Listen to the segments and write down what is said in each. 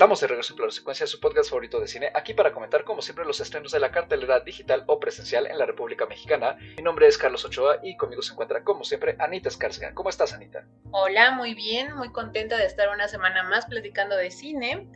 Estamos de regreso en la secuencia de su podcast favorito de cine, aquí para comentar como siempre los estrenos de la cartelera digital o presencial en la República Mexicana. Mi nombre es Carlos Ochoa y conmigo se encuentra como siempre Anita Escárcega. ¿Cómo estás Anita? Hola, muy bien, muy contenta de estar una semana más platicando de cine,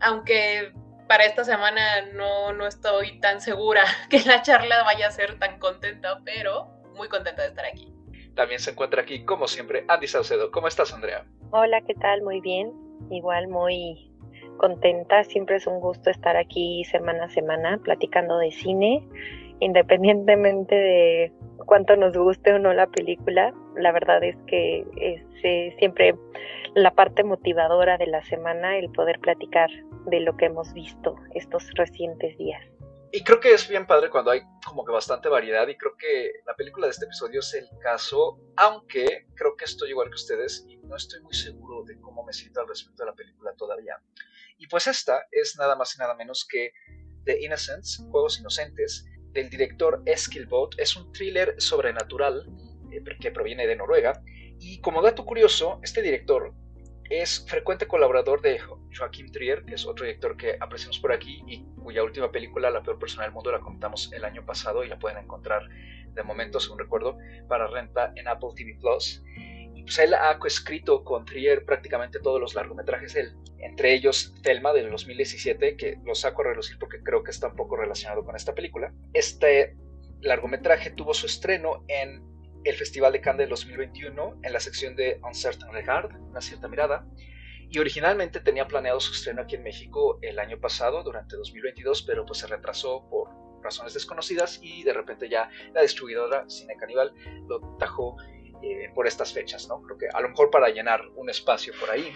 aunque para esta semana no, no estoy tan segura que la charla vaya a ser tan contenta, pero muy contenta de estar aquí. También se encuentra aquí, como siempre, Andy Saucedo. ¿Cómo estás, Andrea? Hola, ¿qué tal? Muy bien. Igual muy contenta. Siempre es un gusto estar aquí semana a semana platicando de cine, independientemente de cuánto nos guste o no la película. La verdad es que es eh, siempre la parte motivadora de la semana el poder platicar de lo que hemos visto estos recientes días. Y creo que es bien padre cuando hay como que bastante variedad y creo que la película de este episodio es el caso, aunque creo que estoy igual que ustedes y no estoy muy seguro de cómo me siento al respecto de la película todavía. Y pues esta es nada más y nada menos que The Innocents, Juegos Inocentes, del director Eskilbot. Es un thriller sobrenatural eh, que proviene de Noruega. Y como dato curioso, este director es frecuente colaborador de Joachim Trier, que es otro director que apreciamos por aquí y cuya última película, La peor persona del mundo, la contamos el año pasado y la pueden encontrar de momento, según recuerdo, para renta en Apple TV Plus. Pues él ha coescrito con Trier prácticamente todos los largometrajes él, entre ellos Thelma del 2017, que lo saco a relucir porque creo que está un poco relacionado con esta película. Este largometraje tuvo su estreno en el Festival de Cannes del 2021 en la sección de Uncertain Regard, una cierta mirada, y originalmente tenía planeado su estreno aquí en México el año pasado, durante 2022, pero pues se retrasó por razones desconocidas y de repente ya la distribuidora Cine Caníbal lo tajó eh, por estas fechas, ¿no? Creo que a lo mejor para llenar un espacio por ahí.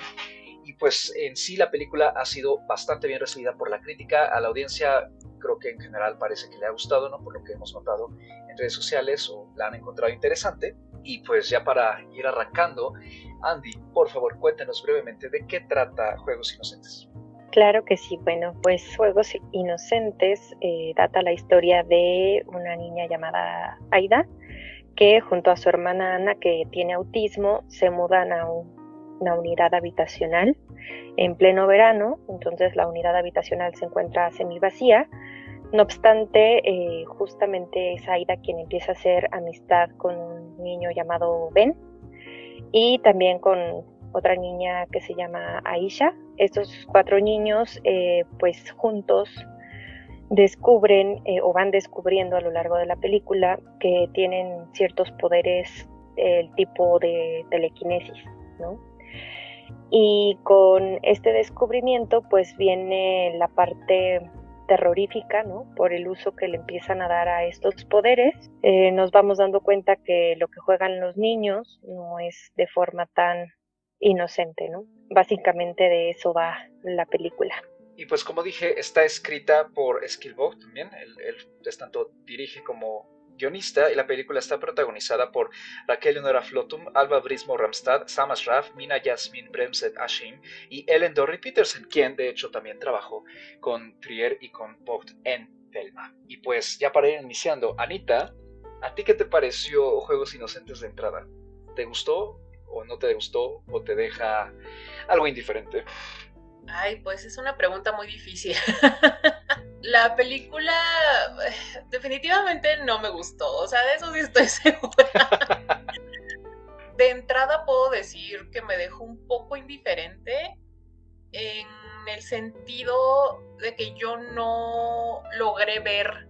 Y pues en sí la película ha sido bastante bien recibida por la crítica, a la audiencia creo que en general parece que le ha gustado, ¿no? Por lo que hemos notado en redes sociales o la han encontrado interesante. Y pues ya para ir arrancando, Andy, por favor, cuéntenos brevemente de qué trata Juegos Inocentes. Claro que sí, bueno, pues Juegos Inocentes eh, data la historia de una niña llamada Aida, que junto a su hermana Ana, que tiene autismo, se mudan a una unidad habitacional en pleno verano, entonces la unidad habitacional se encuentra semi vacía. No obstante, eh, justamente es Aida quien empieza a hacer amistad con un niño llamado Ben y también con otra niña que se llama Aisha. Estos cuatro niños, eh, pues juntos descubren eh, o van descubriendo a lo largo de la película que tienen ciertos poderes del tipo de telequinesis, ¿no? Y con este descubrimiento pues viene la parte terrorífica, ¿no? Por el uso que le empiezan a dar a estos poderes. Eh, nos vamos dando cuenta que lo que juegan los niños no es de forma tan inocente, ¿no? Básicamente de eso va la película. Y pues como dije, está escrita por Skillbox también, él, él tanto dirige como guionista y la película está protagonizada por Raquel Leonora Flotum, Alba Brismo Ramstad, Sam Ashraf, Mina Yasmin Bremset Ashim y Ellen Dorry Peterson, quien de hecho también trabajó con Trier y con Vogt en Thelma. Y pues ya para ir iniciando, Anita, ¿a ti qué te pareció Juegos Inocentes de entrada? ¿Te gustó o no te gustó o te deja algo indiferente? Ay, pues es una pregunta muy difícil. la película eh, definitivamente no me gustó, o sea, de eso sí estoy segura. De entrada puedo decir que me dejó un poco indiferente en el sentido de que yo no logré ver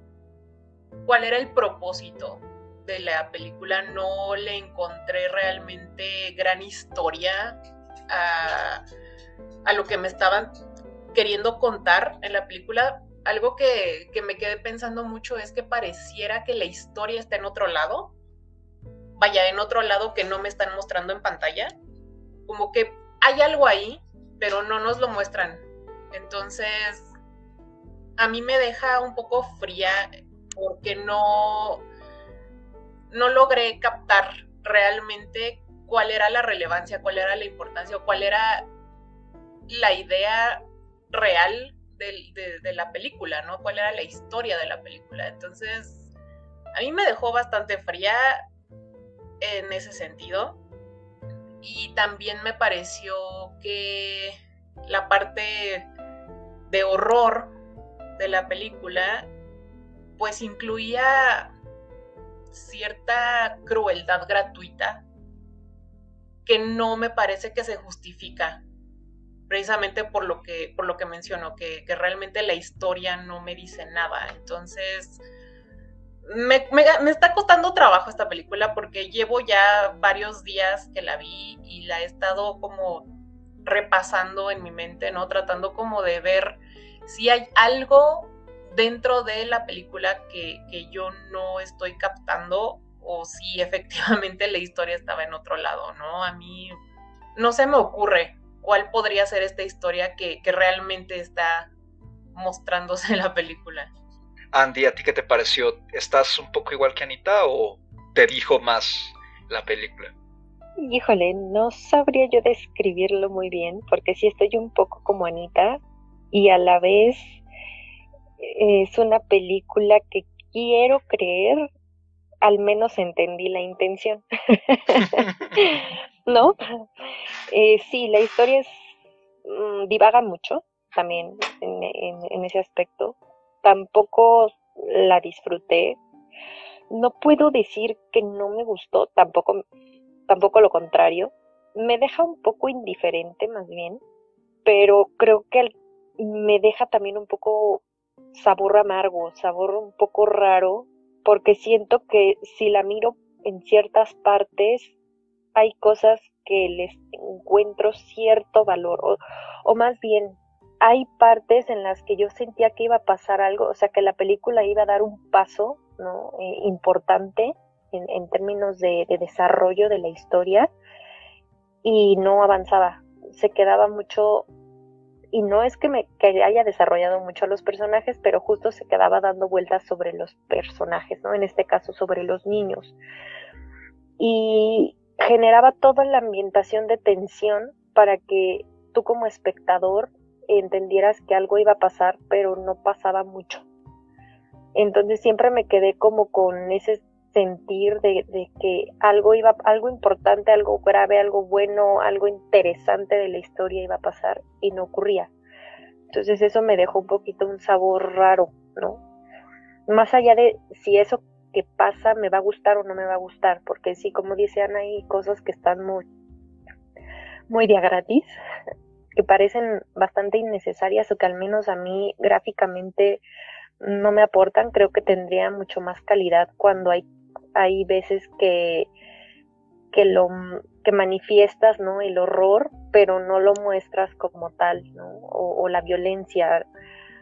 cuál era el propósito de la película, no le encontré realmente gran historia a, a lo que me estaban queriendo contar en la película algo que, me quedé pensando mucho es que pareciera que la historia está en otro lado, vaya, en otro lado que no me están mostrando en pantalla, como que hay algo ahí, pero no nos lo muestran. Entonces, a mí me deja un poco fría porque no, no logré captar realmente cuál era la relevancia, cuál era la importancia o cuál era la idea real de, la película, ¿no? ¿Cuál era la historia de la película? Entonces, a mí me dejó bastante fría en ese sentido. Y también me pareció que la parte de horror de la película, pues incluía cierta crueldad gratuita que no me parece que se justifica precisamente por lo que, por lo que menciono, que, realmente la historia no me dice nada. Entonces, me, está costando trabajo esta película porque llevo ya varios días que la vi y la he estado como repasando en mi mente, ¿no? Tratando como de ver si hay algo dentro de la película que, que yo no estoy captando o si efectivamente la historia estaba en otro lado, ¿no? A mí no se me ocurre cuál podría ser esta historia que, realmente está mostrándose en la película. Andy, ¿a ti qué te pareció? ¿Estás un poco igual que Anita o te dijo más la película? Híjole, no sabría yo describirlo muy bien, porque sí estoy un poco como Anita y a la vez es una película que quiero creer, al menos entendí la intención. ¿no? Eh, sí, la historia es, mm, divaga mucho también en, ese aspecto. Tampoco la disfruté. No puedo decir que no me gustó, tampoco, tampoco lo contrario. Me deja un poco indiferente más bien, pero creo que me deja también un poco sabor amargo, sabor un poco raro, porque siento que si la miro en ciertas partes hay cosas que les encuentro cierto valor, o, más bien hay partes en las que yo sentía que iba a pasar algo, o sea, que la película iba a dar un paso ¿no? Eh, importante en, términos de, desarrollo de la historia y no avanzaba, se quedaba mucho, y no es que, me, que haya desarrollado mucho a los personajes, pero justo se quedaba dando vueltas sobre los personajes, ¿no? En este caso sobre los niños. Y, generaba toda la ambientación de tensión para que tú como espectador entendieras que algo iba a pasar, pero no pasaba mucho. Entonces siempre me quedé como con ese sentir de, que algo iba, algo importante, algo grave, algo bueno, algo interesante de la historia iba a pasar y no ocurría. Entonces eso me dejó un poquito un sabor raro, ¿no? Más allá de si eso que pasa me va a gustar o no me va a gustar, porque sí, como dice Ana, hay cosas que están muy, muy de gratis, que parecen bastante innecesarias o que al menos a mí gráficamente no me aportan, creo que tendría mucho más calidad cuando hay, hay veces que, que lo que manifiestas ¿no? el horror, pero no lo muestras como tal, ¿no? o la violencia.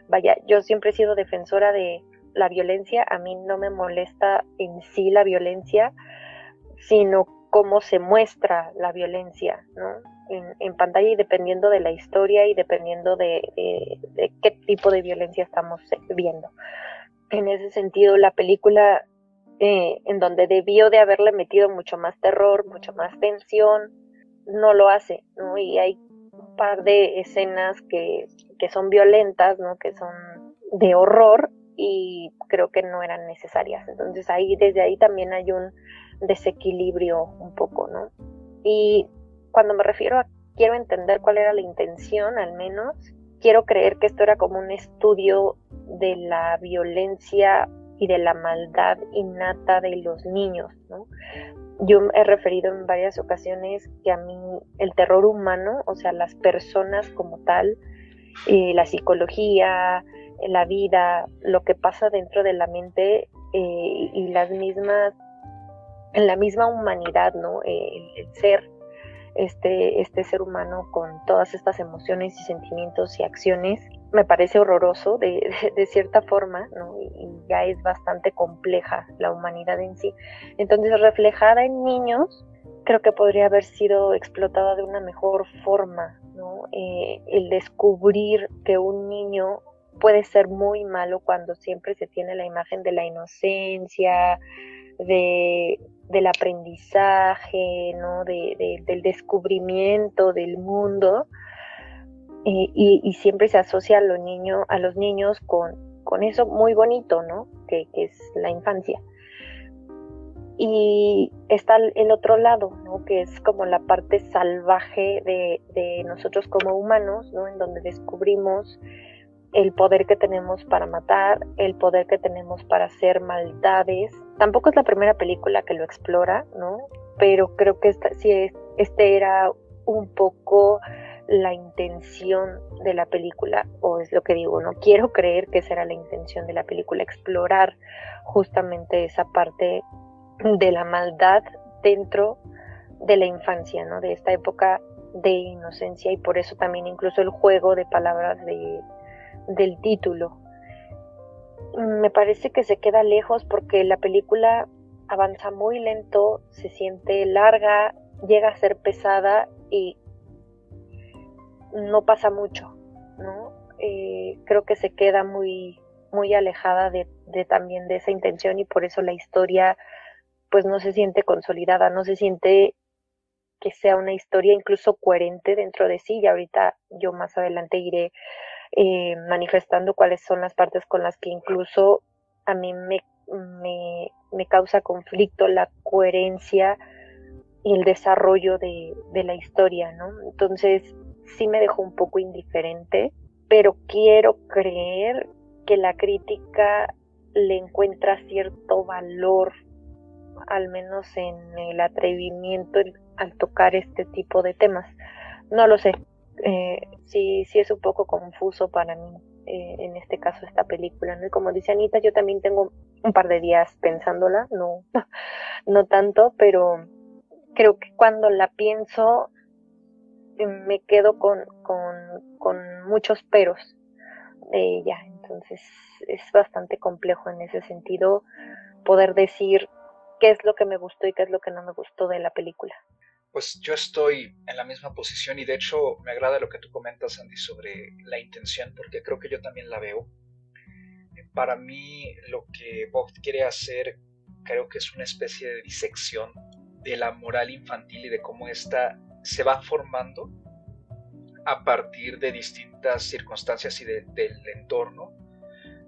Vaya, yo siempre he sido defensora de, la violencia, a mí no me molesta en sí la violencia, sino cómo se muestra la violencia, ¿no? En, pantalla y dependiendo de la historia y dependiendo de, qué tipo de violencia estamos viendo. En ese sentido, la película eh, en donde debió de haberle metido mucho más terror, mucho más tensión, no lo hace, ¿no? Y hay un par de escenas que, que son violentas, ¿no? Que son de horror y creo que no eran necesarias. Entonces ahí desde ahí también hay un desequilibrio un poco, ¿no? Y cuando me refiero a quiero entender cuál era la intención, al menos, quiero creer que esto era como un estudio de la violencia y de la maldad innata de los niños, ¿no? Yo he referido en varias ocasiones que a mí el terror humano, o sea, las personas como tal, la psicología, la vida, lo que pasa dentro de la mente eh, y las mismas, la misma humanidad, ¿no? Eh, el, ser, este, este ser humano con todas estas emociones y sentimientos y acciones, me parece horroroso de, cierta forma. Y, ya es bastante compleja la humanidad en sí. Entonces, reflejada en niños, creo que podría haber sido explotada de una mejor forma, ¿no? Eh, el descubrir que un niño puede ser muy malo cuando siempre se tiene la imagen de la inocencia, de, del aprendizaje, ¿no? De, del descubrimiento del mundo. Y, siempre se asocia a los, niños, a los niños con, con eso muy bonito, ¿no? Que, es la infancia. Y está el otro lado, ¿no? que es como la parte salvaje de, de nosotros como humanos, ¿no? en donde descubrimos el poder que tenemos para matar, el poder que tenemos para hacer maldades. Tampoco es la primera película que lo explora, ¿no? Pero creo que esta, sí, este era un poco la intención de la película, o es lo que digo, no quiero creer que esa era la intención de la película, explorar justamente esa parte de la maldad dentro de la infancia, ¿no? De esta época de inocencia y por eso también incluso el juego de palabras de, del título. Me parece que se queda lejos porque la película avanza muy lento, se siente larga, llega a ser pesada y no pasa mucho, ¿no? Eh, creo que se queda muy, muy alejada de, también de esa intención y por eso la historia pues no se siente consolidada, no se siente que sea una historia incluso coherente dentro de sí y ahorita yo más adelante iré eh, manifestando cuáles son las partes con las que incluso a mí me, me, me causa conflicto la coherencia y el desarrollo de, de la historia, ¿no? Entonces, sí me dejó un poco indiferente, pero quiero creer que la crítica le encuentra cierto valor, al menos en el atrevimiento al tocar este tipo de temas. No lo sé, eh, sí, sí es un poco confuso para mí eh, en este caso esta película, ¿no? Y como dice Anita, yo también tengo un par de días pensándola, no, no tanto, pero creo que cuando la pienso me quedo con, con, muchos peros de ella. Entonces es bastante complejo en ese sentido poder decir qué es lo que me gustó y qué es lo que no me gustó de la película. Pues yo estoy en la misma posición y de hecho me agrada lo que tú comentas, Andy, sobre la intención, porque creo que yo también la veo. Para mí lo que Bob quiere hacer creo que es una especie de disección de la moral infantil y de cómo ésta se va formando a partir de distintas circunstancias y del entorno,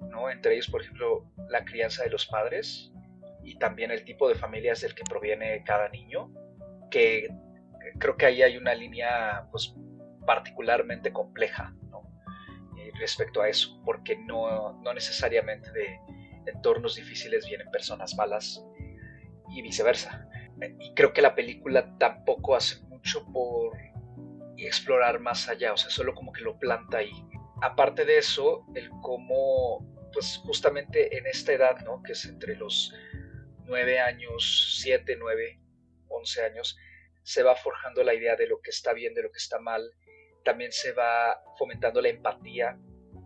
¿no? entre ellos, por ejemplo, la crianza de los padres y también el tipo de familias del que proviene cada niño, que creo que ahí hay una línea pues, particularmente compleja ¿no? Eh, respecto a eso, porque no, no necesariamente de entornos difíciles vienen personas malas y viceversa. Y creo que la película tampoco hace mucho por explorar más allá, o sea, solo como que lo planta ahí. Aparte de eso, el cómo, pues justamente en esta edad, ¿no? Que es entre los 9 años, 7, 9, 11 años, se va forjando la idea de lo que está bien, de lo que está mal. También se va fomentando la empatía,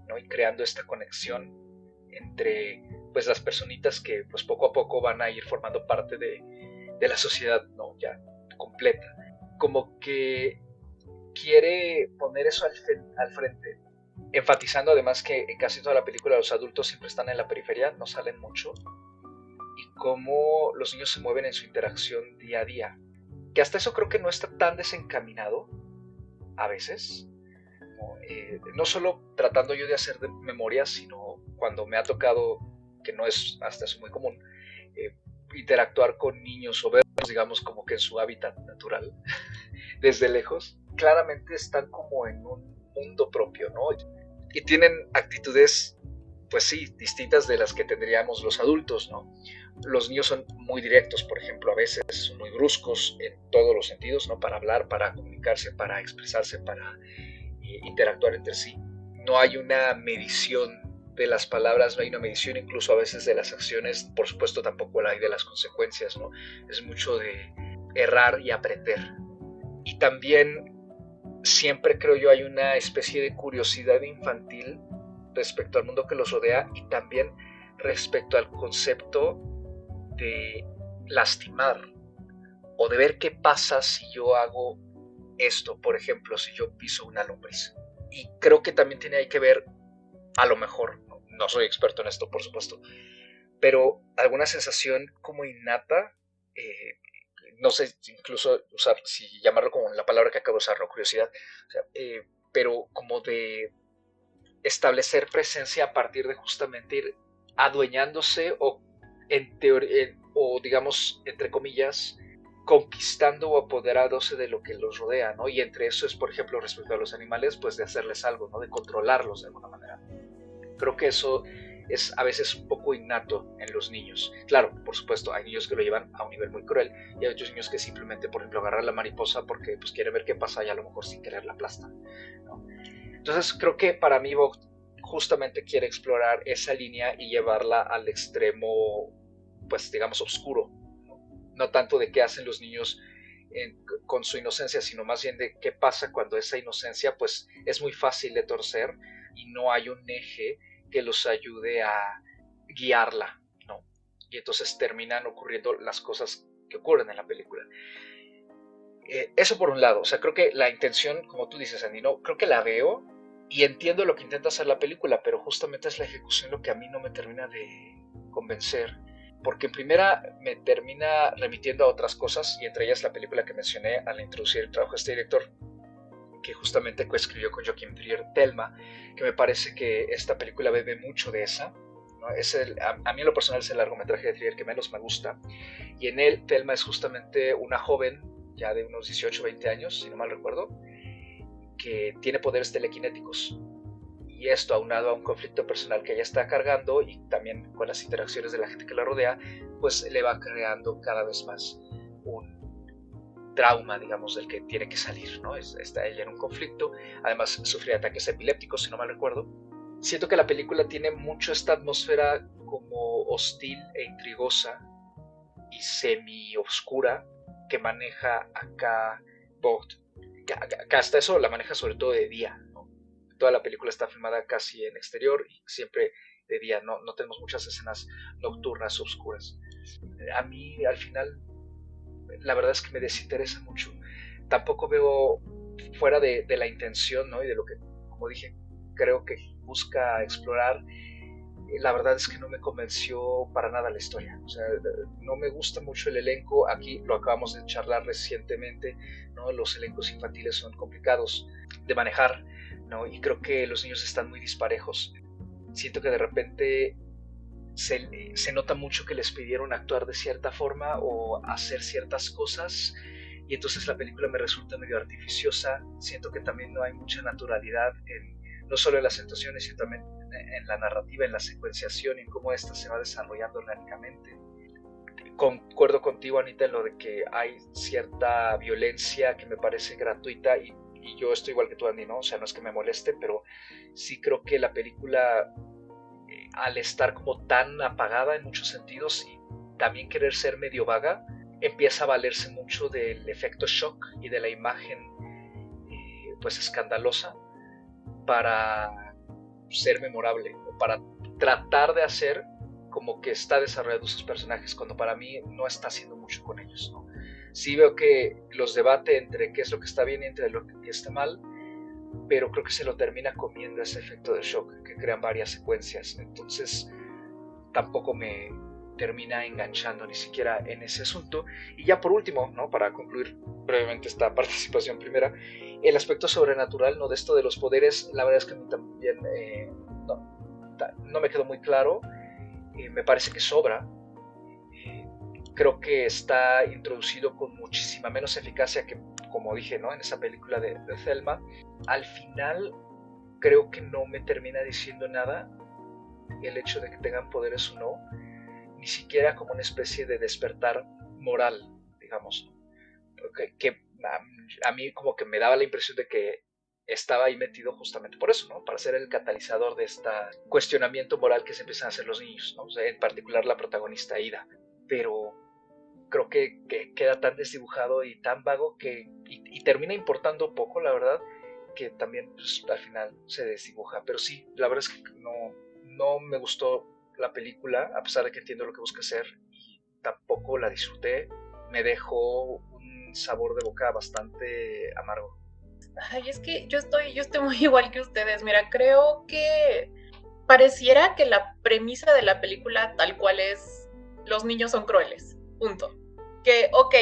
¿no? Y creando esta conexión entre, pues, las personitas que, pues, poco a poco van a ir formando parte de, de la sociedad, ¿no? Ya completa como que quiere poner eso al, frente, enfatizando además que en casi toda la película los adultos siempre están en la periferia, no salen mucho, y cómo los niños se mueven en su interacción día a día. Que hasta eso creo que no está tan desencaminado a veces. No, eh, solo tratando yo de hacer de memoria, sino cuando me ha tocado, que no es hasta eso muy común, eh, interactuar con niños o digamos, como que en su hábitat natural, desde lejos, claramente están como en un mundo propio, ¿no? Y tienen actitudes, pues sí, distintas de las que tendríamos los adultos, ¿no? Los niños son muy directos, por ejemplo, a veces son muy bruscos en todos los sentidos, ¿no? Para hablar, para comunicarse, para expresarse, para eh, interactuar entre sí. No hay una medición de las palabras, no hay una medición incluso a veces de las acciones, por supuesto tampoco la hay de las consecuencias, ¿no? Es mucho de errar y aprender. Y también siempre creo yo hay una especie de curiosidad infantil respecto al mundo que los rodea y también respecto al concepto de lastimar o de ver qué pasa si yo hago esto, por ejemplo, si yo piso una lombriz. Y creo que también tiene que ver, a lo mejor, no soy experto en esto, por supuesto, pero alguna sensación como innata, eh, no sé incluso usar, si llamarlo como la palabra que acabo de usar, curiosidad, eh, pero como de establecer presencia a partir de justamente ir adueñándose o o digamos, entre comillas, conquistando o apoderándose de lo que los rodea, ¿no? Y entre eso es, por ejemplo, respecto a los animales, pues de hacerles algo, ¿no? De controlarlos de alguna manera. Creo que eso es a veces un poco innato en los niños. Claro, por supuesto, hay niños que lo llevan a un nivel muy cruel y hay otros niños que simplemente, por ejemplo, agarran la mariposa porque pues quiere ver qué pasa y a lo mejor sin querer la aplastan. Entonces creo que para mí Vogt justamente quiere explorar esa línea y llevarla al extremo, pues digamos, oscuro. No, tanto de qué hacen los niños con su inocencia, sino más bien de qué pasa cuando esa inocencia pues es muy fácil de torcer y no hay un eje que los ayude a guiarla, ¿no? Y entonces terminan ocurriendo las cosas que ocurren en la película. Eh, eso por un lado, o sea, creo que la intención, como tú dices, Andy, no, creo que la veo y entiendo lo que intenta hacer la película, pero justamente es la ejecución lo que a mí no me termina de convencer. Porque en primera me termina remitiendo a otras cosas, y entre ellas la película que mencioné al introducir el trabajo de este director, que justamente coescribió con Joaquín Trier, Telma, que me parece que esta película bebe mucho de esa. Es el, a, mí en lo personal es el largometraje de Trier que menos me gusta. Y en él, Telma es justamente una joven, ya de unos 18 20 años, si no mal recuerdo, que tiene poderes telequinéticos. Y esto aunado a un conflicto personal que ella está cargando y también con las interacciones de la gente que la rodea, pues le va creando cada vez más un trauma, digamos, del que tiene que salir, ¿no? Está ella en un conflicto, además sufre ataques epilépticos, si no mal recuerdo. Siento que la película tiene mucho esta atmósfera como hostil e intrigosa y semi-oscura que maneja acá Vogt. Que hasta eso la maneja sobre todo de día. Toda la película está filmada casi en exterior y siempre de día, no, no tenemos muchas escenas nocturnas, oscuras. A mí al final la verdad es que me desinteresa mucho. Tampoco veo fuera de, la intención ¿no? y de lo que, como dije, creo que busca explorar. Eh, la verdad es que no me convenció para nada la historia. No me gusta mucho el elenco. Aquí lo acabamos de charlar recientemente. ¿no? Los elencos infantiles son complicados de manejar. ¿no? Y creo que los niños están muy disparejos. Siento que de repente se, nota mucho que les pidieron actuar de cierta forma o hacer ciertas cosas y entonces la película me resulta medio artificiosa. Siento que también no hay mucha naturalidad en, no solo en las situaciones, sino también en la narrativa, en la secuenciación, en cómo ésta se va desarrollando orgánicamente. Concuerdo contigo, Anita, en lo de que hay cierta violencia que me parece gratuita y, y yo estoy igual que tú, Andy, ¿no? O sea, no es que me moleste, pero sí creo que la película al estar como tan apagada en muchos sentidos y también querer ser medio vaga, empieza a valerse mucho del efecto shock y de la imagen eh, pues escandalosa para ser memorable o para tratar de hacer como que está desarrollando sus personajes cuando para mí no está haciendo mucho con ellos. ¿no? Sí veo que los debate entre qué es lo que está bien y entre lo que está mal, pero creo que se lo termina comiendo ese efecto de shock que crean varias secuencias. Entonces tampoco me termina enganchando ni siquiera en ese asunto. Y ya por último, ¿no? para concluir brevemente esta participación primera, el aspecto sobrenatural, ¿no? de esto de los poderes, la verdad es que a mí también eh, no, me quedó muy claro. Eh, me parece que sobra. Eh, creo que está introducido con muchísima menos eficacia que como dije, ¿no? En esa película de, de Thelma, al final creo que no me termina diciendo nada el hecho de que tengan poderes o no, ni siquiera como una especie de despertar moral, digamos, que, que a, mí como que me daba la impresión de que estaba ahí metido justamente por eso, ¿no? Para ser el catalizador de este cuestionamiento moral que se empiezan a hacer los niños, ¿no? en particular la protagonista Ida. Pero creo que, queda tan desdibujado y tan vago que y, termina importando poco, la verdad, que también pues, al final se desdibuja. Pero sí, la verdad es que no, no me gustó la película, a pesar de que entiendo lo que busca hacer y tampoco la disfruté. Me dejó un sabor de boca bastante amargo. Ay, es que yo estoy, yo estoy muy igual que ustedes. Mira, creo que pareciera que la premisa de la película tal cual es los niños son crueles punto. Que, ok,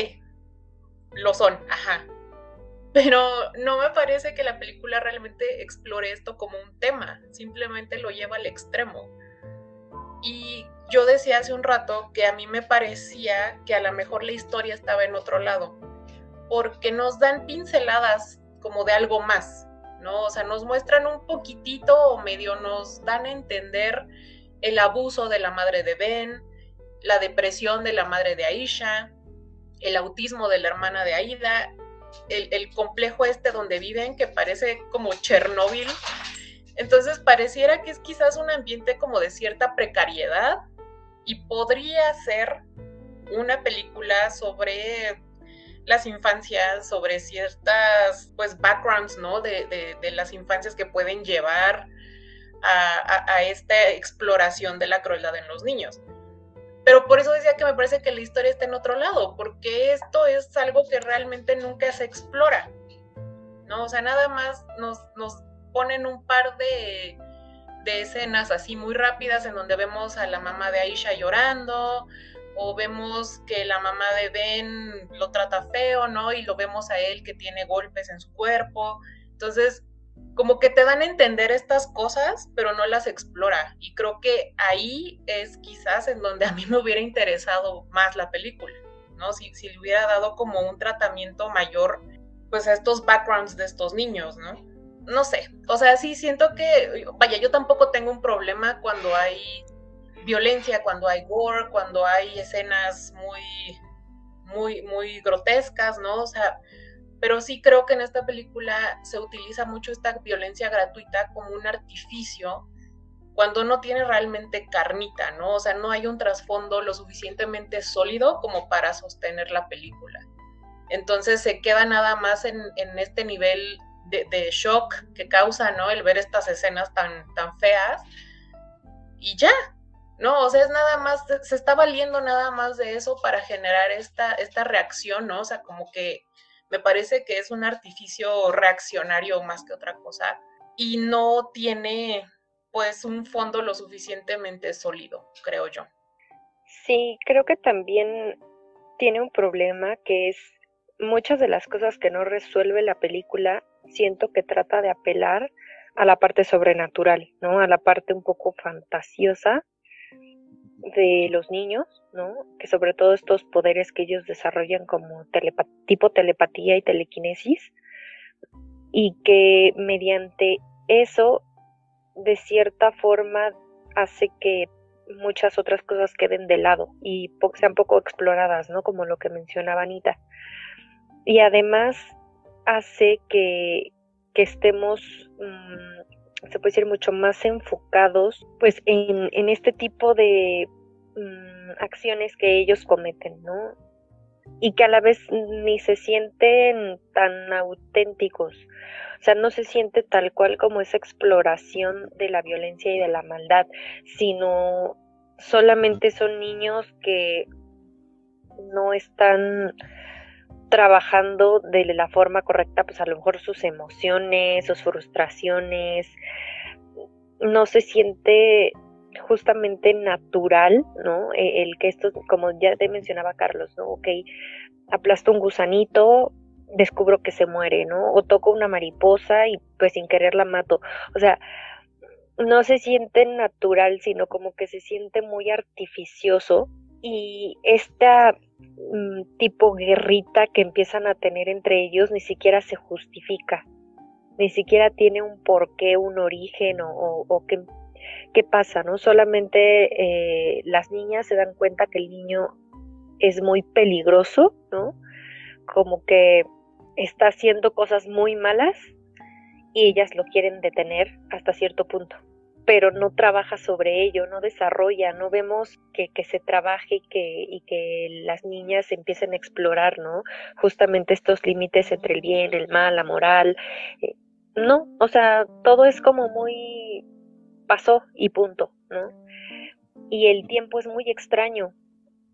lo son, ajá. Pero no me parece que la película realmente explore esto como un tema, simplemente lo lleva al extremo. Y yo decía hace un rato que a mí me parecía que a lo mejor la historia estaba en otro lado, porque nos dan pinceladas como de algo más, ¿no? O sea, nos muestran un poquitito o medio nos dan a entender el abuso de la madre de Ben, la depresión de la madre de Aisha, el autismo de la hermana de Aida, el, complejo este donde viven que parece como Chernóbil. Entonces pareciera que es quizás un ambiente como de cierta precariedad y podría ser una película sobre las infancias, sobre ciertas pues backgrounds, ¿no? De, las infancias que pueden llevar a, esta exploración de la crueldad en los niños. Pero por eso decía que me parece que la historia está en otro lado, porque esto es algo que realmente nunca se explora, ¿no? O sea, nada más nos, nos ponen un par de, de escenas así muy rápidas en donde vemos a la mamá de Aisha llorando o vemos que la mamá de Ben lo trata feo, ¿no? Y lo vemos a él que tiene golpes en su cuerpo. Entonces, como que te dan a entender estas cosas, pero no las explora. Y creo que ahí es quizás en donde a mí me hubiera interesado más la película, ¿no? Si, si le hubiera dado como un tratamiento mayor, pues a estos backgrounds de estos niños, ¿no? no sé, o sea, sí siento que, vaya, yo tampoco tengo un problema cuando hay violencia, cuando hay gore, cuando hay escenas muy, muy, muy grotescas, ¿no? O sea, pero sí creo que en esta película se utiliza mucho esta violencia gratuita como un artificio cuando no tiene realmente carnita, ¿no? O sea, no hay un trasfondo lo suficientemente sólido como para sostener la película. Entonces se queda nada más en, en este nivel de, shock que causa, ¿no? El ver estas escenas tan, tan feas. Y ya, ¿no? O sea, es nada más, se está valiendo nada más de eso para generar esta, esta reacción, ¿no? O sea, como que me parece que es un artificio reaccionario más que otra cosa y no tiene pues un fondo lo suficientemente sólido, creo yo. Sí, creo que también tiene un problema que es muchas de las cosas que no resuelve la película siento que trata de apelar a la parte sobrenatural, ¿no? A la parte un poco fantasiosa de los niños, ¿no? Que sobre todo estos poderes que ellos desarrollan como tipo telepatía y telequinesis y que mediante eso de cierta forma hace que muchas otras cosas queden de lado y sean poco exploradas, ¿no? Como lo que mencionaba Anita. Y además hace que, estemos, mm, se puede decir, mucho más enfocados pues en, en este tipo de mm, acciones que ellos cometen, ¿no? Y que a la vez ni se sienten tan auténticos. O sea, no se siente tal cual como esa exploración de la violencia y de la maldad, sino solamente son niños que no están trabajando de la forma correcta, pues a lo mejor sus emociones, sus frustraciones, no se siente justamente natural, ¿no? E, el que esto, como ya te mencionaba Carlos, ¿no? Ok, aplasto un gusanito, descubro que se muere, ¿no? O toco una mariposa y pues sin querer la mato. O sea, no se siente natural, sino como que se siente muy artificioso y esta mm, tipo guerrita que empiezan a tener entre ellos ni siquiera se justifica, ni siquiera tiene un porqué, un origen o, qué, qué, pasa, ¿no? Solamente eh, las niñas se dan cuenta que el niño es muy peligroso, ¿no? Como que está haciendo cosas muy malas y ellas lo quieren detener hasta cierto punto pero no trabaja sobre ello, no desarrolla, no vemos que, se trabaje y que, y que las niñas empiecen a explorar, ¿no? Justamente estos límites entre el bien, el mal, la moral. Eh, no, o sea, todo es como muy pasó y punto, ¿no? Y el tiempo es muy extraño.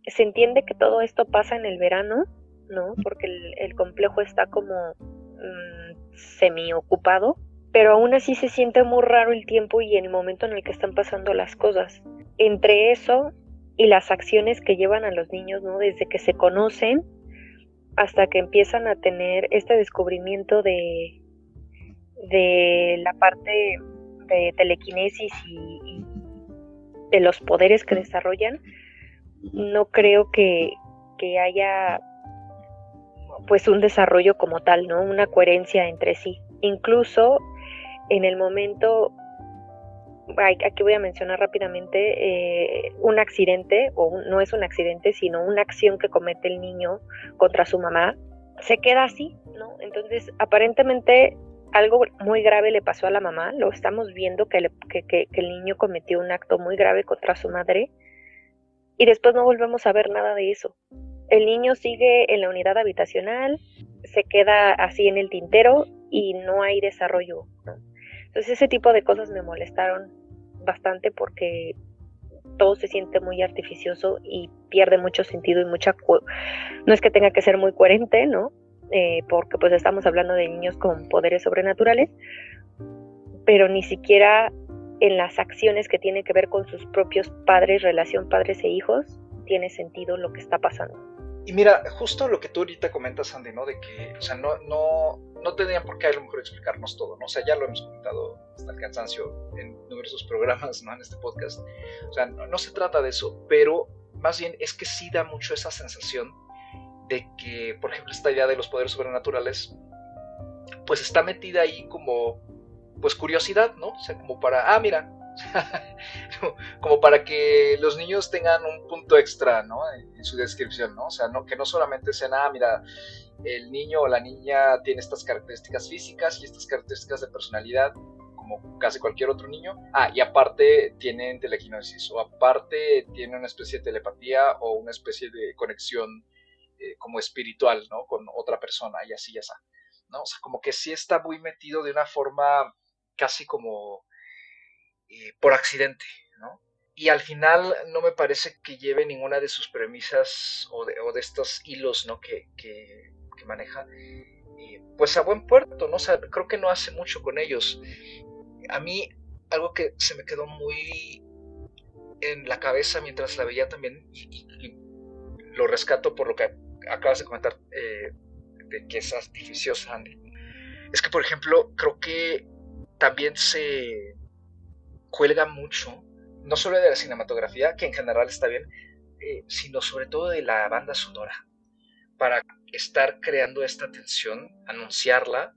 Se entiende que todo esto pasa en el verano, ¿no? Porque el, complejo está como mm, semi ocupado pero aún así se siente muy raro el tiempo y el momento en el que están pasando las cosas. Entre eso y las acciones que llevan a los niños, ¿no? Desde que se conocen hasta que empiezan a tener este descubrimiento de, de la parte de telequinesis y, de los poderes que desarrollan, no creo que, que haya pues un desarrollo como tal, ¿no? Una coherencia entre sí. Incluso en el momento, aquí voy a mencionar rápidamente, eh, un accidente, o no es un accidente, sino una acción que comete el niño contra su mamá, se queda así, ¿no? Entonces, aparentemente algo muy grave le pasó a la mamá, lo estamos viendo que, que, el niño cometió un acto muy grave contra su madre y después no volvemos a ver nada de eso. El niño sigue en la unidad habitacional, se queda así en el tintero y no hay desarrollo. Entonces ese tipo de cosas me molestaron bastante porque todo se siente muy artificioso y pierde mucho sentido y mucha... No es que tenga que ser muy coherente, ¿no? Eh, porque pues estamos hablando de niños con poderes sobrenaturales, pero ni siquiera en las acciones que tienen que ver con sus propios padres, relación padres e hijos, tiene sentido lo que está pasando. Y mira, justo lo que tú ahorita comentas, Andy, ¿no? De que, o sea, no, no, no tendrían por qué a lo mejor explicarnos todo, ¿no? O sea, ya lo hemos comentado hasta el cansancio en numerosos programas, ¿no? En este podcast. O sea, no, no se trata de eso, pero más bien es que sí da mucho esa sensación de que, por ejemplo, esta idea de los poderes sobrenaturales, pues está metida ahí como, pues curiosidad, ¿no? O sea, como para, ah, mira, como para que los niños tengan un punto extra, ¿no? En, su descripción, ¿no? O sea, no, que no solamente sean, ah, mira, el niño o la niña tiene estas características físicas y estas características de personalidad, como casi cualquier otro niño. Ah, y aparte tienen telequinesis, o aparte tiene una especie de telepatía o una especie de conexión eh, como espiritual, ¿no? Con otra persona y así, ya está, ¿no? O sea, como que sí está muy metido de una forma casi como eh, por accidente, ¿no? Y al final no me parece que lleve ninguna de sus premisas o de, estos hilos, ¿no? Que, que, maneja, eh, pues a buen puerto, ¿no? Creo que no hace mucho con ellos. A mí, algo que se me quedó muy en la cabeza mientras la veía también, y lo rescato por lo que acabas de comentar eh, de que es artificiosa, Andy, es que, por ejemplo, creo que también se cuelga mucho, no solo de la cinematografía, que en general está bien, eh, sino sobre todo de la banda sonora, para estar creando esta tensión, anunciarla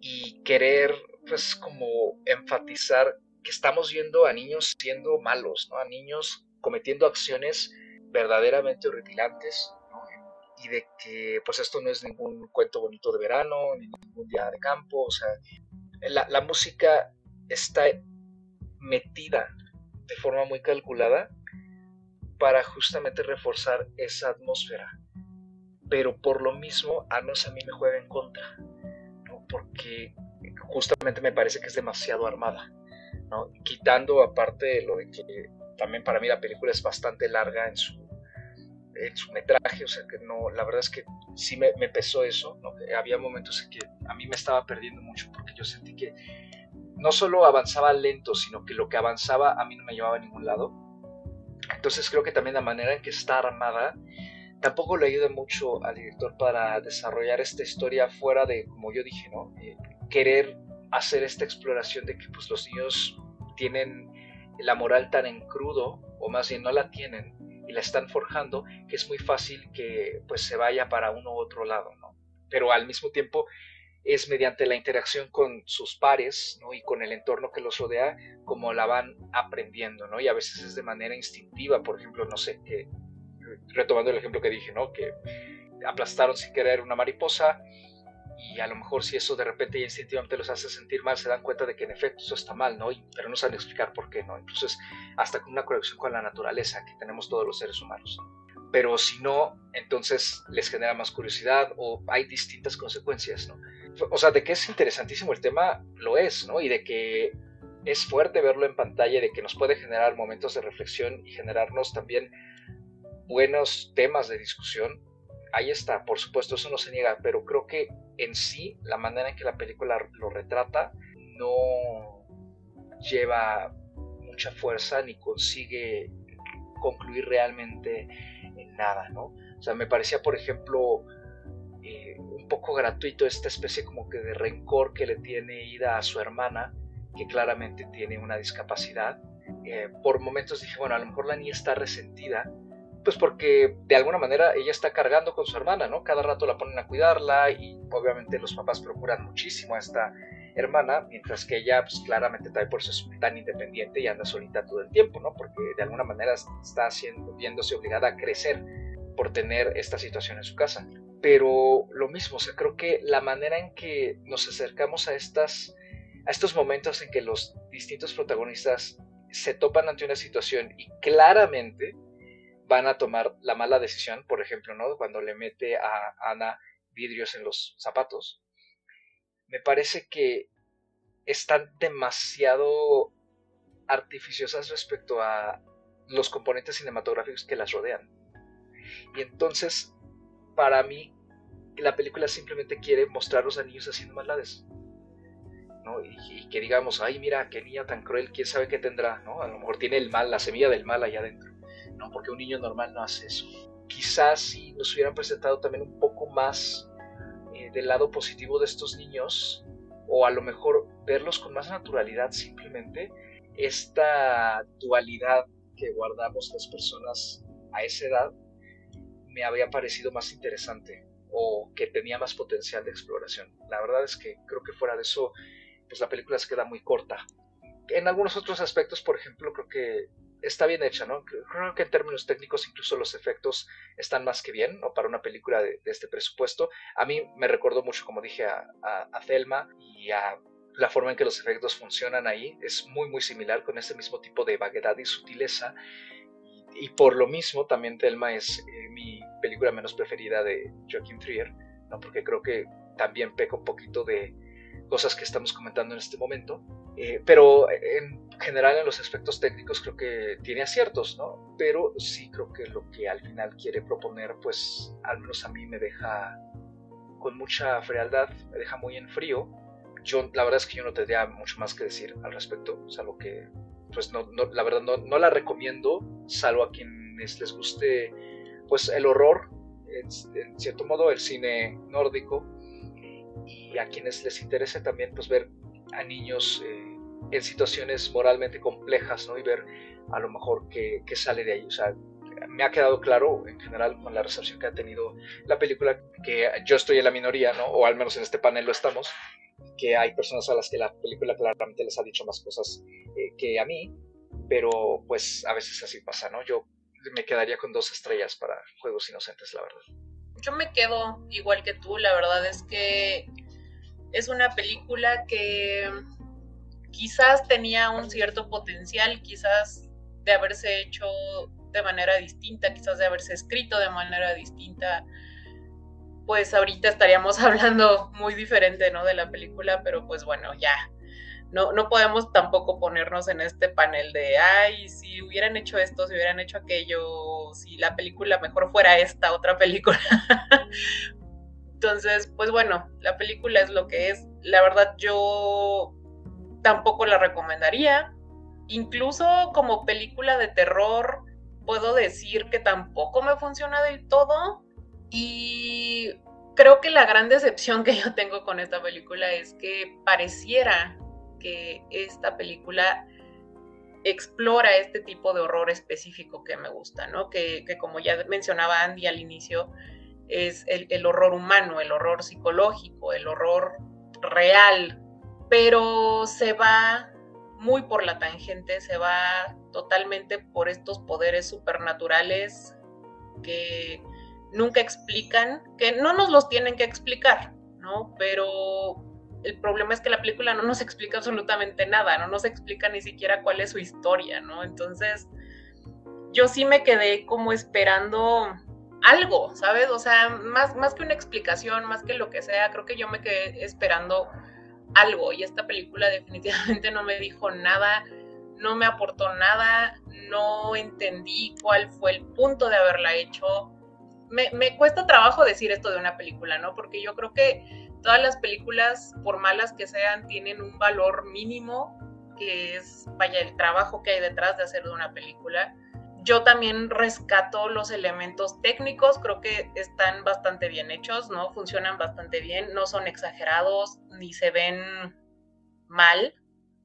y querer, pues, como enfatizar que estamos viendo a niños siendo malos, ¿no? A niños cometiendo acciones verdaderamente horripilantes y de que pues esto no es ningún cuento bonito de verano, ni ningún día de campo, o sea, la, la música está metida de forma muy calculada para justamente reforzar esa atmósfera. Pero por lo mismo, a menos a mí me juega en contra, porque justamente me parece que es demasiado armada. Quitando aparte de lo de que también para mí la película es bastante larga en su en su metraje, o sea que no, la verdad es que sí me, pesó eso, ¿no? había momentos en que a mí me estaba perdiendo mucho porque yo sentí que no solo avanzaba lento, sino que lo que avanzaba a mí no me llevaba a ningún lado. Entonces creo que también la manera en que está armada tampoco le ayuda mucho al director para desarrollar esta historia fuera de, como yo dije, ¿no? Eh, querer hacer esta exploración de que pues los niños tienen la moral tan en crudo, o más bien no la tienen, y la están forjando, que es muy fácil que pues se vaya para uno u otro lado, ¿no? Pero al mismo tiempo es mediante la interacción con sus pares ¿no? y con el entorno que los rodea como la van aprendiendo, ¿no? Y a veces es de manera instintiva, por ejemplo, no sé, que, retomando el ejemplo que dije, ¿no? Que aplastaron sin querer una mariposa y a lo mejor si eso de repente instintivamente los hace sentir mal, se dan cuenta de que en efecto eso está mal, ¿no? pero no saben explicar por qué, ¿no? Entonces, hasta con una conexión con la naturaleza que tenemos todos los seres humanos. Pero si no, entonces les genera más curiosidad o hay distintas consecuencias, ¿no? O sea, de que es interesantísimo el tema, lo es, ¿no? Y de que es fuerte verlo en pantalla, de que nos puede generar momentos de reflexión y generarnos también buenos temas de discusión, ahí está, por supuesto, eso no se niega, pero creo que en sí, la manera en que la película lo retrata, no lleva mucha fuerza ni consigue concluir realmente en nada, ¿no? O sea, me parecía, por ejemplo, eh, un poco gratuito esta especie como que de rencor que le tiene Ida a su hermana, que claramente tiene una discapacidad, Eh, por momentos dije, bueno, a lo mejor la niña está resentida, pues porque de alguna manera ella está cargando con su hermana, ¿no? Cada rato la ponen a cuidarla y obviamente los papás procuran muchísimo a esta hermana, mientras que ella pues claramente también por eso es tan independiente y anda solita todo el tiempo, ¿no? Porque de alguna manera está haciendo, viéndose obligada a crecer por tener esta situación en su casa. Pero lo mismo, o sea, creo que la manera en que nos acercamos a estas a estos momentos en que los distintos protagonistas se topan ante una situación y claramente van a tomar la mala decisión, por ejemplo, ¿no? Cuando le mete a Ana vidrios en los zapatos, me parece que están demasiado artificiosas respecto a los componentes cinematográficos que las rodean. Y entonces, para mí, la película simplemente quiere mostrar a los niños haciendo maldades. ¿no? Y, que digamos, ay, mira, qué niña tan cruel, quién sabe qué tendrá, ¿no? A lo mejor tiene el mal, la semilla del mal allá adentro, ¿no? Porque un niño normal no hace eso. Quizás si nos hubieran presentado también un poco más eh, del lado positivo de estos niños, o a lo mejor verlos con más naturalidad simplemente, esta dualidad que guardamos las personas a esa edad me había parecido más interesante o que tenía más potencial de exploración. La verdad es que creo que fuera de eso, pues la película se queda muy corta. En algunos otros aspectos, por ejemplo, creo que está bien hecha, ¿no? Creo que en términos técnicos incluso los efectos están más que bien, ¿no? Para una película de, este presupuesto. A mí me recordó mucho, como dije, a, a, Thelma y a la forma en que los efectos funcionan ahí. Es muy, muy similar con ese mismo tipo de vaguedad y sutileza. Y, por lo mismo, también Thelma es eh, mi película menos preferida de Joaquin Trier, ¿no? Porque creo que también peca un poquito de cosas que estamos comentando en este momento. Eh, pero en general en los aspectos técnicos creo que tiene aciertos, ¿no? Pero sí creo que lo que al final quiere proponer, pues al menos a mí me deja con mucha frialdad, me deja muy en frío. Yo la verdad es que yo no tendría mucho más que decir al respecto, o sea, lo que, pues no, no la verdad no, la recomiendo, salvo a quienes les guste, pues el horror, en, cierto modo el cine nórdico, y a quienes les interese también, pues ver a niños... Eh, en situaciones moralmente complejas, ¿no? Y ver a lo mejor qué, sale de ahí. O sea, me ha quedado claro en general con la recepción que ha tenido la película que yo estoy en la minoría, ¿no? O al menos en este panel lo estamos, que hay personas a las que la película claramente les ha dicho más cosas eh, que a mí, pero pues a veces así pasa, ¿no? Yo me quedaría con dos estrellas para Juegos Inocentes, la verdad. Yo me quedo igual que tú, la verdad es que es una película que quizás tenía un cierto potencial, quizás de haberse hecho de manera distinta, quizás de haberse escrito de manera distinta, pues ahorita estaríamos hablando muy diferente, ¿no? De la película, pero pues bueno, ya. No, no podemos tampoco ponernos en este panel de, ay, si hubieran hecho esto, si hubieran hecho aquello, si la película mejor fuera esta otra película. Entonces, pues bueno, la película es lo que es. La verdad, yo tampoco la recomendaría. Incluso como película de terror, puedo decir que tampoco me funciona del todo. Y creo que la gran decepción que yo tengo con esta película es que pareciera que esta película explora este tipo de horror específico que me gusta, ¿no? Que, como ya mencionaba Andy al inicio, es el horror humano, el horror psicológico, el horror real, pero se va muy por la tangente, se va totalmente por estos poderes supernaturales que nunca explican, que no nos los tienen que explicar, ¿no? Pero el problema es que la película no nos explica absolutamente nada, no nos explica ni siquiera cuál es su historia, ¿no? Entonces, yo sí me quedé como esperando algo, ¿sabes? O sea, más, más que una explicación, más que lo que sea, creo que yo me quedé esperando algo y esta película definitivamente no me dijo nada, no me aportó nada, no entendí cuál fue el punto de haberla hecho. Me, cuesta trabajo decir esto de una película, ¿no? Porque yo creo que todas las películas, por malas que sean, tienen un valor mínimo, que es, vaya, el trabajo que hay detrás de hacer de una película yo también rescato los elementos técnicos, creo que están bastante bien hechos, ¿no? Funcionan bastante bien, no son exagerados ni se ven mal.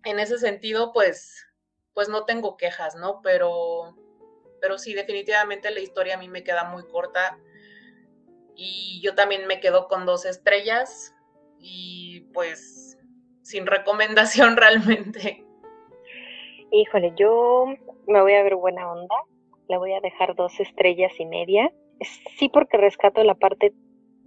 En ese sentido, pues pues no tengo quejas, ¿no? Pero, pero sí, definitivamente la historia a mí me queda muy corta y yo también me quedo con dos estrellas y pues sin recomendación realmente. Híjole, yo me voy a ver buena onda, le voy a dejar dos estrellas y media. Sí porque rescato la parte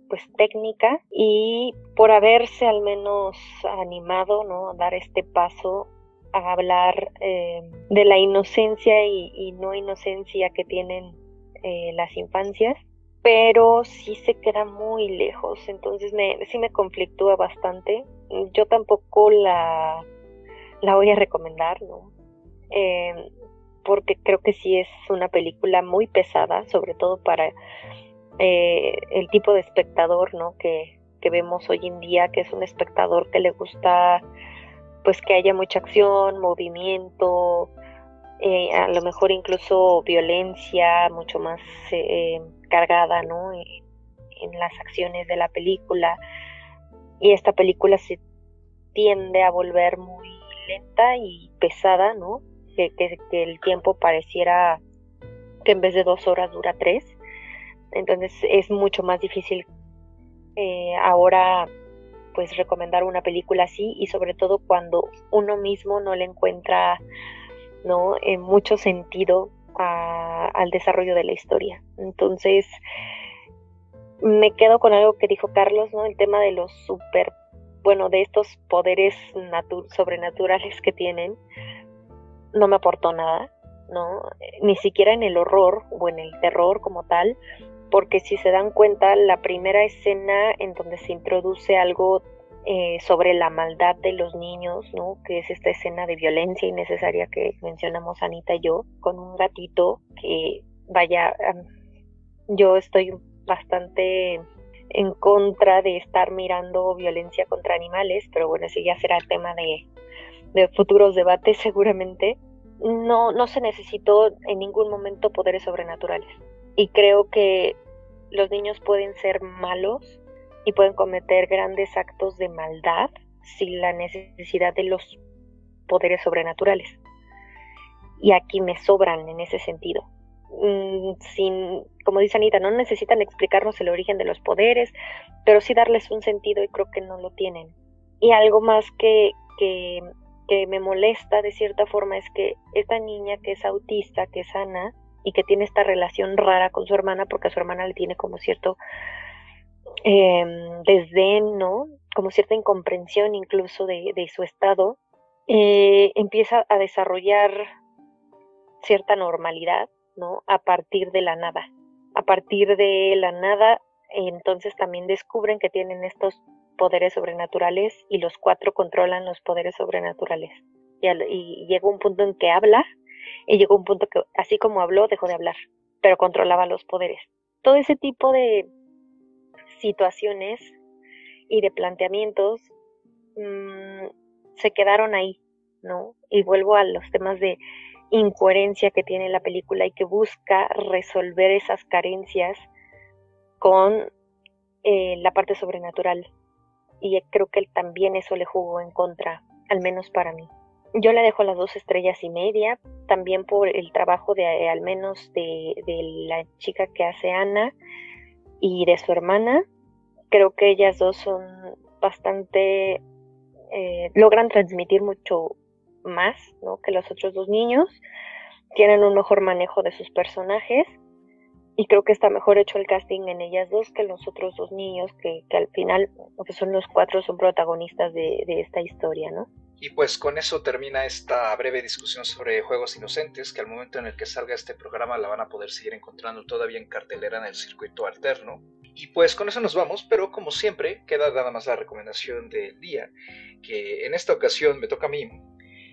pues técnica y por haberse al menos animado, ¿no? A dar este paso a hablar eh, de la inocencia y, no inocencia que tienen eh, las infancias, pero sí se queda muy lejos, entonces me, sí me conflictúa bastante. Yo tampoco la, la voy a recomendar, ¿no? Eh, porque creo que sí es una película muy pesada, sobre todo para el tipo de espectador, ¿no? Que, que vemos hoy en día, que es un espectador que le gusta pues que haya mucha acción, movimiento, eh, a lo mejor incluso violencia mucho más eh, cargada, ¿no? En, las acciones de la película. Y esta película se tiende a volver muy lenta y pesada, ¿no? Que, que, el tiempo pareciera que en vez de dos horas dura tres. Entonces es mucho más difícil eh, ahora pues recomendar una película así y sobre todo cuando uno mismo no le encuentra no en mucho sentido al desarrollo de la historia. Entonces me quedo con algo que dijo Carlos no el tema de los super bueno de estos poderes sobrenaturales que tienen no me aportó nada no ni siquiera en el horror o en el terror como tal porque si se dan cuenta, la primera escena en donde se introduce algo eh, sobre la maldad de los niños, ¿no? Que es esta escena de violencia innecesaria que mencionamos Anita y yo, con un gatito que, vaya, yo estoy bastante en contra de estar mirando violencia contra animales, pero bueno, ese ya será tema de, de futuros debates seguramente. No, no se necesitó en ningún momento poderes sobrenaturales. Y creo que los niños pueden ser malos y pueden cometer grandes actos de maldad sin la necesidad de los poderes sobrenaturales. Y aquí me sobran en ese sentido. Mm, sin, como dice Anita, no necesitan explicarnos el origen de los poderes, pero sí darles un sentido y creo que no lo tienen. Y algo más que, que, que me molesta de cierta forma es que esta niña que es autista, que es Ana, y que tiene esta relación rara con su hermana, porque a su hermana le tiene como cierto eh, desdén, ¿no? Como cierta incomprensión incluso de, su estado, eh, empieza a desarrollar cierta normalidad, ¿no? A partir de la nada. A partir de la nada, entonces también descubren que tienen estos poderes sobrenaturales y los cuatro controlan los poderes sobrenaturales. Y, y llega un punto en que habla y llegó un punto que así como habló dejó de hablar, pero controlaba los poderes. Todo ese tipo de situaciones y de planteamientos mm, se quedaron ahí, ¿no? Y vuelvo a los temas de incoherencia que tiene la película y que busca resolver esas carencias con eh, la parte sobrenatural. Y creo que también eso le jugó en contra, al menos para mí. Yo le dejo las dos estrellas y media, también por el trabajo de al menos de, de la chica que hace Ana y de su hermana creo que ellas dos son bastante, eh, logran transmitir mucho más ¿no? que los otros dos niños, tienen un mejor manejo de sus personajes y creo que está mejor hecho el casting en ellas dos que los otros dos niños que, que al final, son los cuatro, son protagonistas de esta historia, ¿no? Y pues con eso termina esta breve discusión sobre Juegos Inocentes, que al momento en el que salga este programa la van a poder seguir encontrando todavía en cartelera en el circuito alterno. Y pues con eso nos vamos, pero como siempre queda nada más la recomendación del día, que en esta ocasión me toca a mí.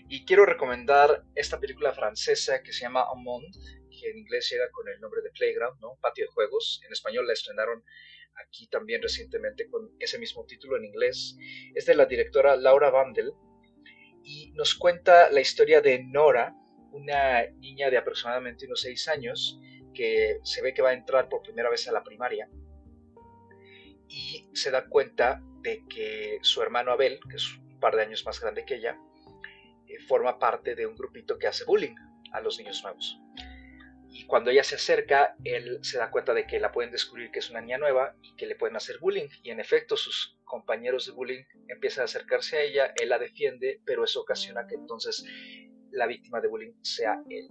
Y quiero recomendar esta película francesa que se llama Amond, que en inglés llega con el nombre de Playground, ¿no? Patio de Juegos. En español la estrenaron aquí también recientemente con ese mismo título en inglés. Es de la directora Laura Vandel y nos cuenta la historia de Nora, una niña de aproximadamente unos 6 años que se ve que va a entrar por primera vez a la primaria y se da cuenta de que su hermano Abel, que es un par de años más grande que ella, eh, forma parte de un grupito que hace bullying a los niños nuevos. Y cuando ella se acerca, él se da cuenta de que la pueden descubrir que es una niña nueva y que le pueden hacer bullying. Y en efecto, sus compañeros de bullying empiezan a acercarse a ella, él la defiende, pero eso ocasiona que entonces la víctima de bullying sea él.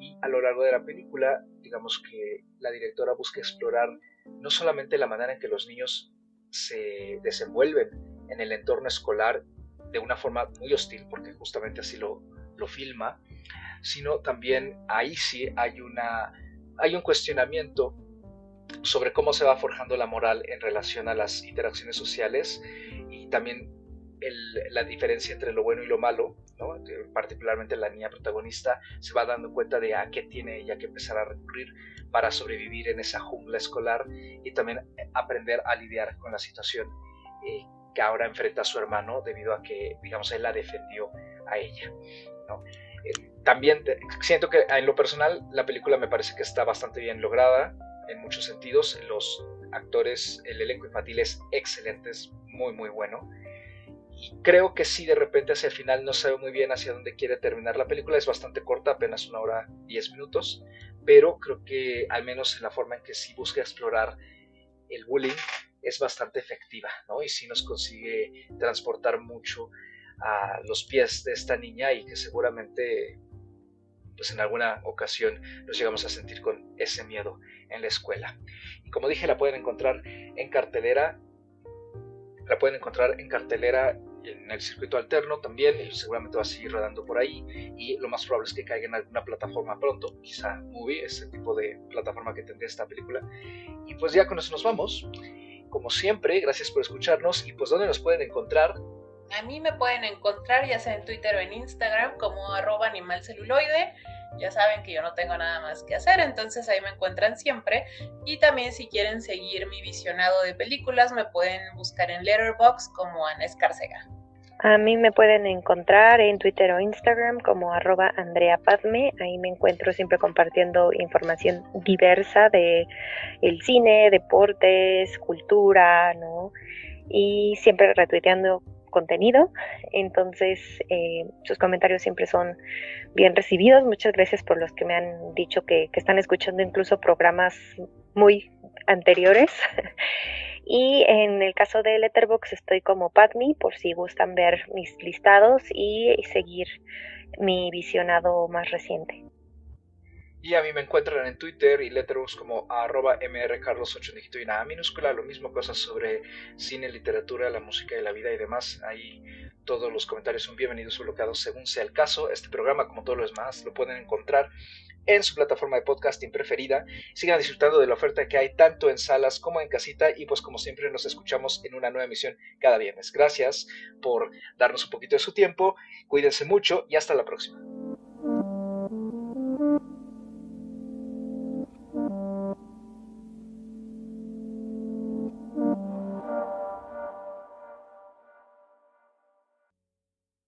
Y a lo largo de la película, digamos que la directora busca explorar no solamente la manera en que los niños se desenvuelven en el entorno escolar de una forma muy hostil, porque justamente así lo, lo filma, sino también ahí sí hay, una, hay un cuestionamiento sobre cómo se va forjando la moral en relación a las interacciones sociales y también la diferencia entre lo bueno y lo malo, particularmente la niña protagonista se va dando cuenta de a qué tiene ella que empezar a recurrir para sobrevivir en esa jungla escolar y también aprender a lidiar con la situación eh, que ahora enfrenta su hermano debido a que, digamos, él la defendió a ella. Eh, también siento que en lo personal la película me parece que está bastante bien lograda en muchos sentidos. Los actores, el elenco infantil es excelente, es muy muy bueno. Y creo que sí, de repente hacia el final no sabe muy bien hacia dónde quiere terminar la película. Es bastante corta, apenas una hora diez minutos. Pero creo que al menos en la forma en que sí busca explorar el bullying es bastante efectiva, ¿no? Y sí nos consigue transportar mucho a los pies de esta niña y que seguramente pues en alguna ocasión nos llegamos a sentir con ese miedo en la escuela. Y como dije, la pueden encontrar en cartelera, la pueden encontrar en cartelera en el circuito alterno también, y seguramente va a seguir rodando por ahí, y lo más probable es que caiga en alguna plataforma pronto, quizá Movie, ese tipo de plataforma que tendría esta película. Y pues ya con eso nos vamos. Como siempre, gracias por escucharnos, y pues ¿dónde nos pueden encontrar? A mí me pueden encontrar ya sea en Twitter o en Instagram como arroba animalceluloide. Ya saben que yo no tengo nada más que hacer, entonces ahí me encuentran siempre. Y también si quieren seguir mi visionado de películas, me pueden buscar en Letterboxd como Ana Escárcega. A mí me pueden encontrar en Twitter o Instagram como arroba Andrea. Ahí me encuentro siempre compartiendo información diversa de el cine, deportes, cultura, ¿no? Y siempre retuiteando contenido. Entonces, eh, sus comentarios siempre son bien recibidos. Muchas gracias por los que me han dicho que, están escuchando incluso programas muy anteriores. y en el caso de Letterbox estoy como Padme por si gustan ver mis listados y seguir mi visionado más reciente. Y a mí me encuentran en Twitter y Letterboxd como arroba mrcarlos8 y nada minúscula, lo mismo cosas sobre cine, literatura, la música y la vida y demás. Ahí todos los comentarios son bienvenidos o bloqueados según sea el caso. Este programa, como todos los demás, lo pueden encontrar en su plataforma de podcasting preferida. Sigan disfrutando de la oferta que hay tanto en salas como en casita y pues como siempre nos escuchamos en una nueva emisión cada viernes. Gracias por darnos un poquito de su tiempo, cuídense mucho y hasta la próxima.